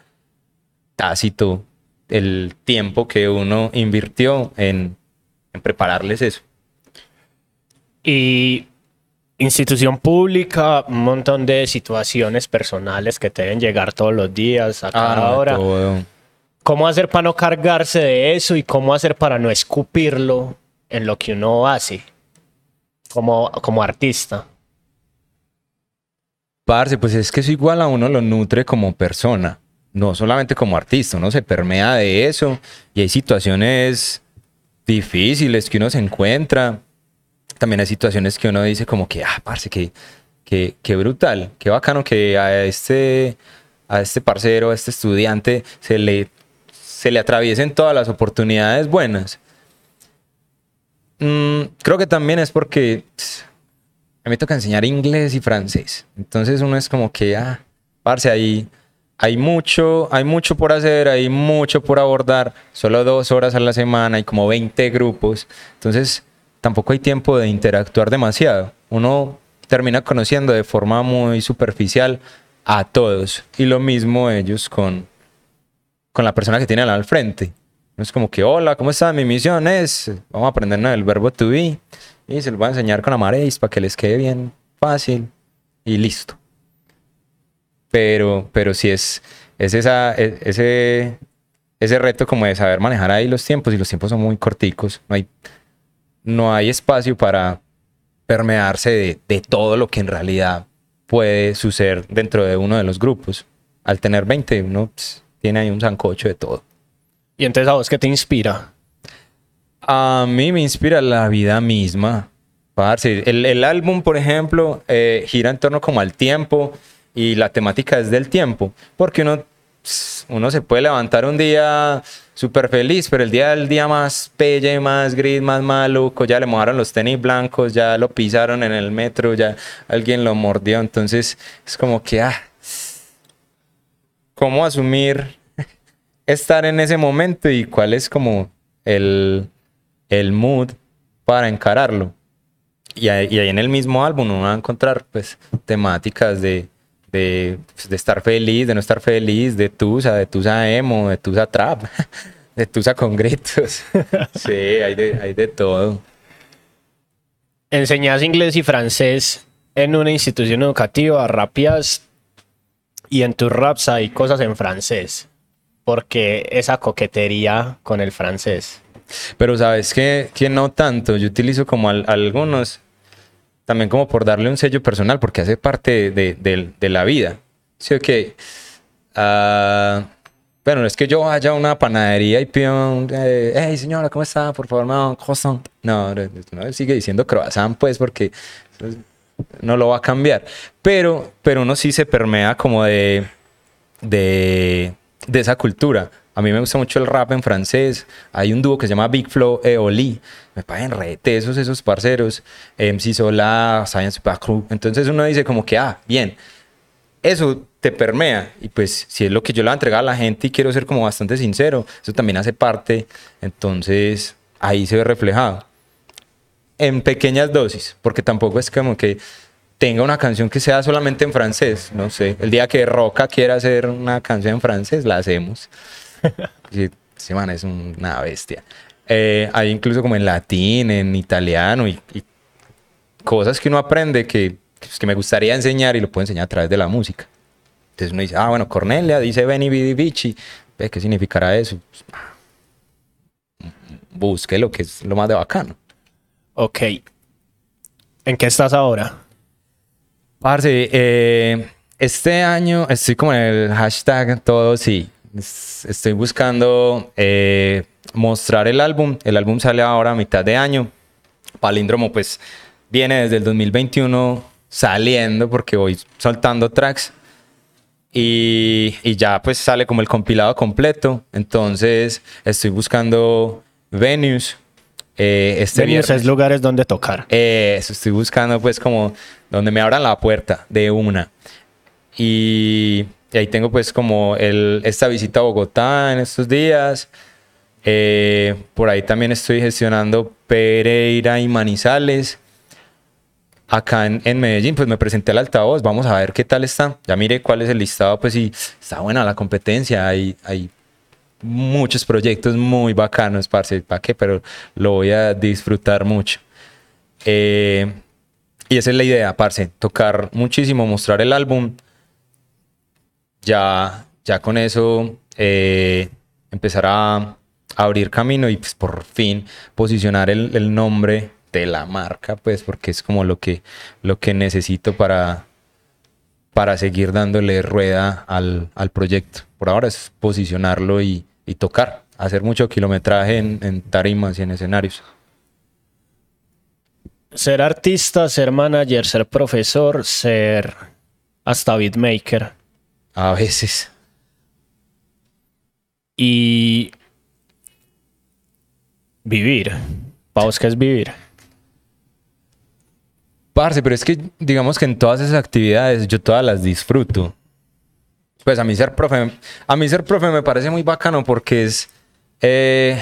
tácito el tiempo que uno invirtió en, en prepararles eso. Y institución pública, un montón de situaciones personales que te deben llegar todos los días, a cada no, hora. todo. ¿Cómo hacer para no cargarse de eso y cómo hacer para no escupirlo en lo que uno hace como, como artista? Parce, pues es que eso igual a uno lo nutre como persona, no solamente como artista, uno se permea de eso y hay situaciones difíciles que uno se encuentra. También hay situaciones que uno dice como que, ah, parce, que, que, que brutal, qué bacano que a este, a este parcero, a este estudiante se le, se le atraviesen todas las oportunidades buenas. Mm, creo que también es porque a mí me toca enseñar inglés y francés. Entonces uno es como que, ah, parce, ahí hay mucho, hay mucho por hacer, hay mucho por abordar. Solo dos horas a la semana, hay como 20 grupos. Entonces tampoco hay tiempo de interactuar demasiado. Uno termina conociendo de forma muy superficial a todos. Y lo mismo ellos con, con la persona que tienen al frente. No es como que, hola, ¿cómo está? Mi misión es, vamos a aprender el verbo to be y se lo voy a enseñar con amaréis para que les quede bien fácil y listo. Pero, pero sí es, es esa, e- ese, ese reto como de saber manejar ahí los tiempos y los tiempos son muy corticos. No hay, no hay espacio para permearse de, de todo lo que en realidad puede suceder dentro de uno de los grupos. Al tener 20, uno ps, tiene ahí un zancocho de todo. Y entonces a vos qué te inspira? A mí me inspira la vida misma. Parce, el, el álbum, por ejemplo, eh, gira en torno como al tiempo y la temática es del tiempo. Porque uno, uno se puede levantar un día súper feliz, pero el día del día más pelle, más gris, más maluco, ya le mojaron los tenis blancos, ya lo pisaron en el metro, ya alguien lo mordió. Entonces es como que, ah, ¿cómo asumir estar en ese momento y cuál es como el, el mood para encararlo. Y ahí, y ahí en el mismo álbum uno va a encontrar pues temáticas de, de, pues, de estar feliz, de no estar feliz, de tusa, de tusa emo, de tusa trap, de tusa con gritos. sí, hay de, hay de todo. Enseñás inglés y francés en una institución educativa, rapeas y en tus raps hay cosas en francés. Porque esa coquetería con el francés. Pero sabes que, no tanto, yo utilizo como al- algunos, también como por darle un sello personal, porque hace parte de, la vida. Sí, ok. Ah, bueno, no es que yo vaya a una panadería y pida eh, hey señora, ¿cómo está? Por favor, me da un croissant. No, no, sigue diciendo croissant, pues, porque eso no lo va a cambiar. Pero, pero uno sí se permea como de, de, esa cultura. A mí me gusta mucho el rap en francés. Hay un dúo que se llama Big Flow e Oli. Me pagan rete esos, esos parceros. MC Solar, Science Crew. Entonces uno dice como que, ah, bien. eso te permea. Y pues si es lo que yo le voy a entregar a la gente y quiero ser como bastante sincero, eso también hace parte. Entonces ahí se ve reflejado. En pequeñas dosis, porque tampoco es como que tenga una canción que sea solamente en francés. No sé, el día que Roca quiera hacer una canción en francés, la hacemos. sí, semana es una bestia. Eh, hay incluso como en latín, en italiano y, cosas que uno aprende que, pues, que me gustaría enseñar y lo puedo enseñar a través de la música. Entonces uno dice, ah, bueno, Cornelia dice Beni Vidi Vici. ¿Qué significará eso? Pues, busque lo que es lo más de bacano. Ok. ¿En qué estás ahora? Parce, eh, este año estoy como en el hashtag todo sí. Estoy buscando eh, mostrar el álbum. El álbum sale ahora a mitad de año. Palíndromo pues viene desde el 2021 saliendo porque voy soltando tracks. Y, y, ya pues sale como el compilado completo. Entonces estoy buscando venues. Eh, este venues es lugares donde tocar. Eh, eso estoy buscando pues como donde me abran la puerta de una. Y, ahí tengo pues como el, esta visita a Bogotá en estos días. Eh, por ahí también estoy gestionando Pereira y Manizales. Acá en, en, Medellín, pues me presenté al altavoz, vamos a ver qué tal está. Ya mire cuál es el listado, pues sí, está buena la competencia, hay, hay muchos proyectos muy bacanos, parce, ¿para qué? Pero lo voy a disfrutar mucho. Eh, y esa es la idea, parce, tocar muchísimo, mostrar el álbum. Ya, ya con eso eh, empezar a abrir camino y pues por fin posicionar el, el, nombre de la marca, pues porque es como lo que, lo que necesito para, para seguir dándole rueda al, al proyecto. Por ahora es posicionarlo y, y tocar, hacer mucho kilometraje en, en tarimas y en escenarios. Ser artista, ser manager, ser profesor, ser hasta beatmaker. A veces. Y vivir. Paus, ¿qué es vivir? Parce, pero es que digamos que en todas esas actividades yo todas las disfruto. Pues a mí ser profe, a mí ser profe me parece muy bacano porque es eh,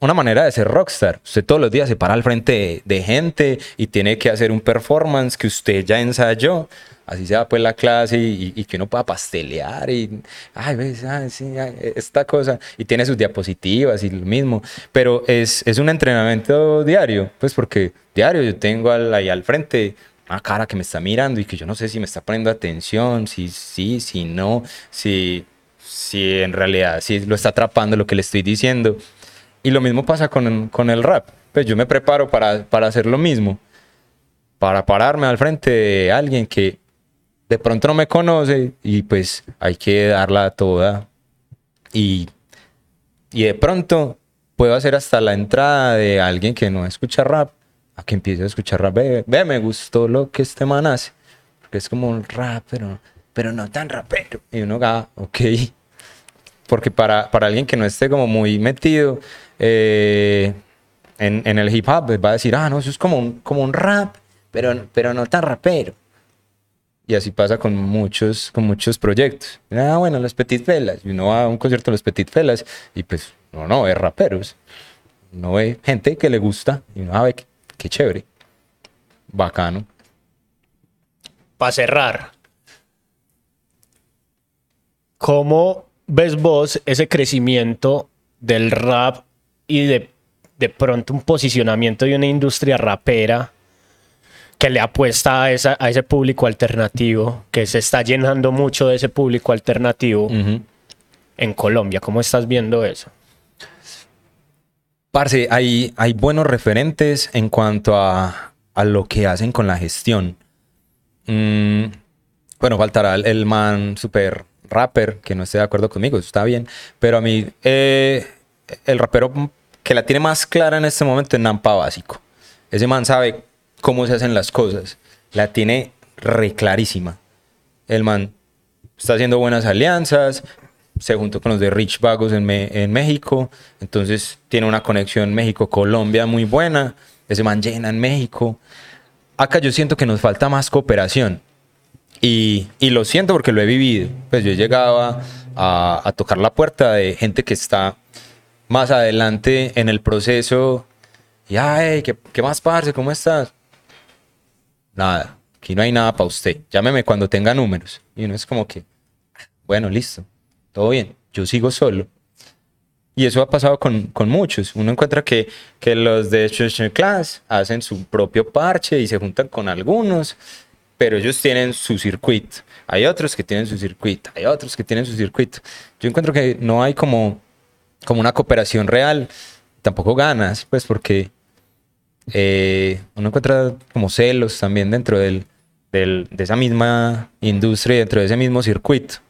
una manera de ser rockstar. Usted todos los días se para al frente de, gente y tiene que hacer un performance que usted ya ensayó. Así se va pues la clase y, que uno pueda pastelear y, ay, ves, ay, sí, esta cosa. Y tiene sus diapositivas y lo mismo. Pero es, es un entrenamiento diario, pues porque diario yo tengo ahí al frente una cara que me está mirando y que yo no sé si me está poniendo atención, si sí, si no, si, si en realidad si lo está atrapando lo que le estoy diciendo. Y lo mismo pasa con, con el rap. Pues yo me preparo para, para hacer lo mismo. Para pararme al frente de alguien que de pronto no me conoce y pues hay que darla toda. Y, y de pronto puedo hacer hasta la entrada de alguien que no escucha rap a que empiece a escuchar rap. Ve, me gustó lo que este man hace. Porque es como un rap, pero, pero no tan rapero. Y uno, ah, ok. Porque para, para alguien que no esté como muy metido, eh, en, en, el hip hop va a decir, ah, no, eso es como un, como un rap, pero, pero no tan rapero. Y así pasa con muchos, con muchos proyectos. Ah, bueno, los Petit Felas. Y uno va a un concierto de los Petit Felas y pues, no, no, es raperos. No ve gente que le gusta y uno ve qué, qué chévere. Bacano. Para cerrar, ¿cómo ves vos ese crecimiento del rap y de, de pronto un posicionamiento de una industria rapera que le apuesta a, esa, a ese público alternativo, que se está llenando mucho de ese público alternativo en Colombia. ¿Cómo estás viendo eso? Parce, hay, hay buenos referentes en cuanto a, a lo que hacen con la gestión. Mm, bueno, faltará el, man super rapper que no esté de acuerdo conmigo, está bien. Pero a mí, eh, el rapero que la tiene más clara en este momento es Nampa Básico. Ese man sabe cómo se hacen las cosas. La tiene re clarísima. El man está haciendo buenas alianzas, se juntó con los de Rich Vagos en, en México, entonces tiene una conexión México-Colombia muy buena. Ese man en México. Acá yo siento que nos falta más cooperación. Y, y lo siento porque lo he vivido. Pues yo llegaba a, a tocar la puerta de gente que está más adelante en el proceso. Y, ay, ¿qué, qué más, parce? ¿Cómo estás? Nada, aquí no hay nada para usted. Llámeme cuando tenga números. Y uno es como que, bueno, listo, todo bien, yo sigo solo. Y eso ha pasado con, con muchos. Uno encuentra que, que los de Social Class hacen su propio parche y se juntan con algunos, pero ellos tienen su circuito. Hay otros que tienen su circuito, hay otros que tienen su circuito. Yo encuentro que no hay como, como una cooperación real, tampoco ganas, pues porque eh, uno encuentra como celos también dentro del, del, de esa misma industria, dentro de ese mismo circuito.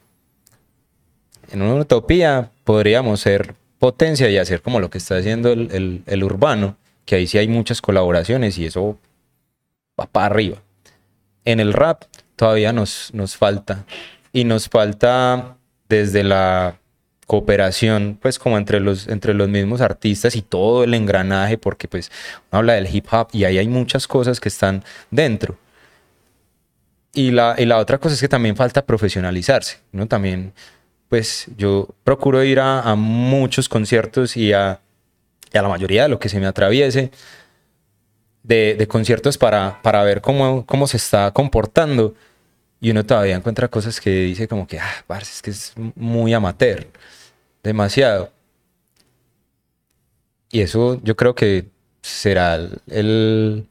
En una utopía podríamos ser potencia y hacer como lo que está haciendo el, el, el urbano, que ahí sí hay muchas colaboraciones y eso va para arriba. En el rap todavía nos, nos falta y nos falta desde la cooperación pues como entre los, entre los mismos artistas y todo el engranaje porque pues uno habla del hip hop y ahí hay muchas cosas que están dentro. Y la, y la otra cosa es que también falta profesionalizarse, ¿no? También pues yo procuro ir a, muchos conciertos y a, la mayoría de lo que se me atraviese de, de conciertos para, para ver cómo, cómo se está comportando. Y uno todavía encuentra cosas que dice como que, ah, parce, es que es muy amateur, demasiado. Y eso yo creo que será el,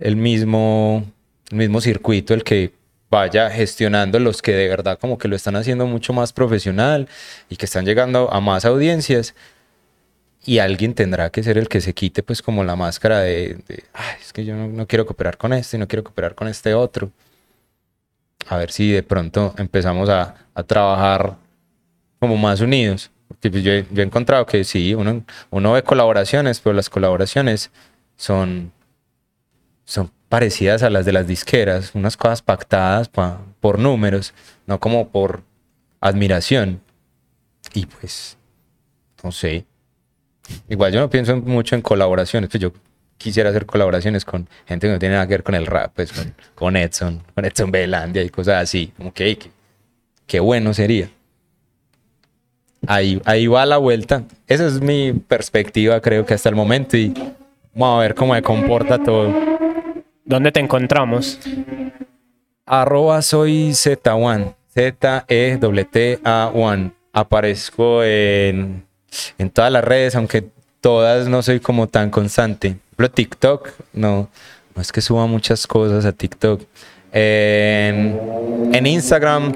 el, mismo, el mismo circuito el que vaya gestionando los que de verdad como que lo están haciendo mucho más profesional y que están llegando a más audiencias y alguien tendrá que ser el que se quite pues como la máscara de, de Ay, es que yo no, quiero cooperar con este, no quiero cooperar con este otro. A ver si de pronto empezamos a, a trabajar como más unidos. Pues yo, yo, he encontrado que sí, uno, uno ve colaboraciones, pero las colaboraciones son, son parecidas a las de las disqueras, unas cosas pactadas pa, por números, no como por admiración. Y pues, no sé. Igual yo no pienso mucho en colaboraciones, pues yo quisiera hacer colaboraciones con gente que no tiene nada que ver con el rap, pues con, con Edson, con Edson Belandia y cosas así, como que, que bueno sería. Ahí, ahí va la vuelta. Esa es mi perspectiva, creo que hasta el momento, y vamos a ver cómo se comporta todo. ¿Dónde te encontramos? Arroba soy Z1. Z-E-T-A-1. Aparezco en, en todas las redes, aunque todas no soy como tan constante. Pero TikTok, no, no es que suba muchas cosas a TikTok. En, en Instagram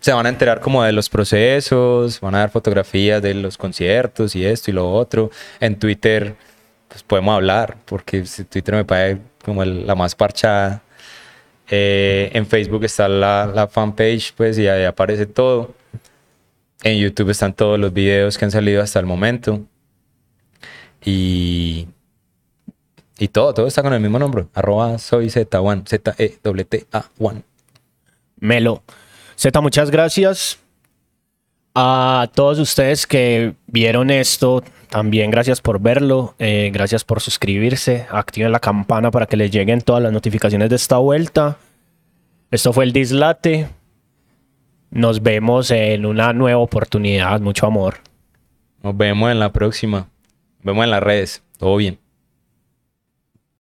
se van a enterar como de los procesos, van a dar fotografías de los conciertos y esto y lo otro. En Twitter, pues podemos hablar, porque Twitter me parece como la más parchada. Eh, en Facebook está la, la, fanpage, pues, y ahí aparece todo. En YouTube están todos los videos que han salido hasta el momento. Y, y todo, todo está con el mismo nombre. Arroba soy Z1, Z-E-T-A-1. Melo. Z, muchas gracias. A todos ustedes que vieron esto, también gracias por verlo, eh, gracias por suscribirse, activen la campana para que les lleguen todas las notificaciones de esta vuelta. Esto fue el Dislate. Nos vemos en una nueva oportunidad. Mucho amor. Nos vemos en la próxima. Nos vemos en las redes. Todo bien.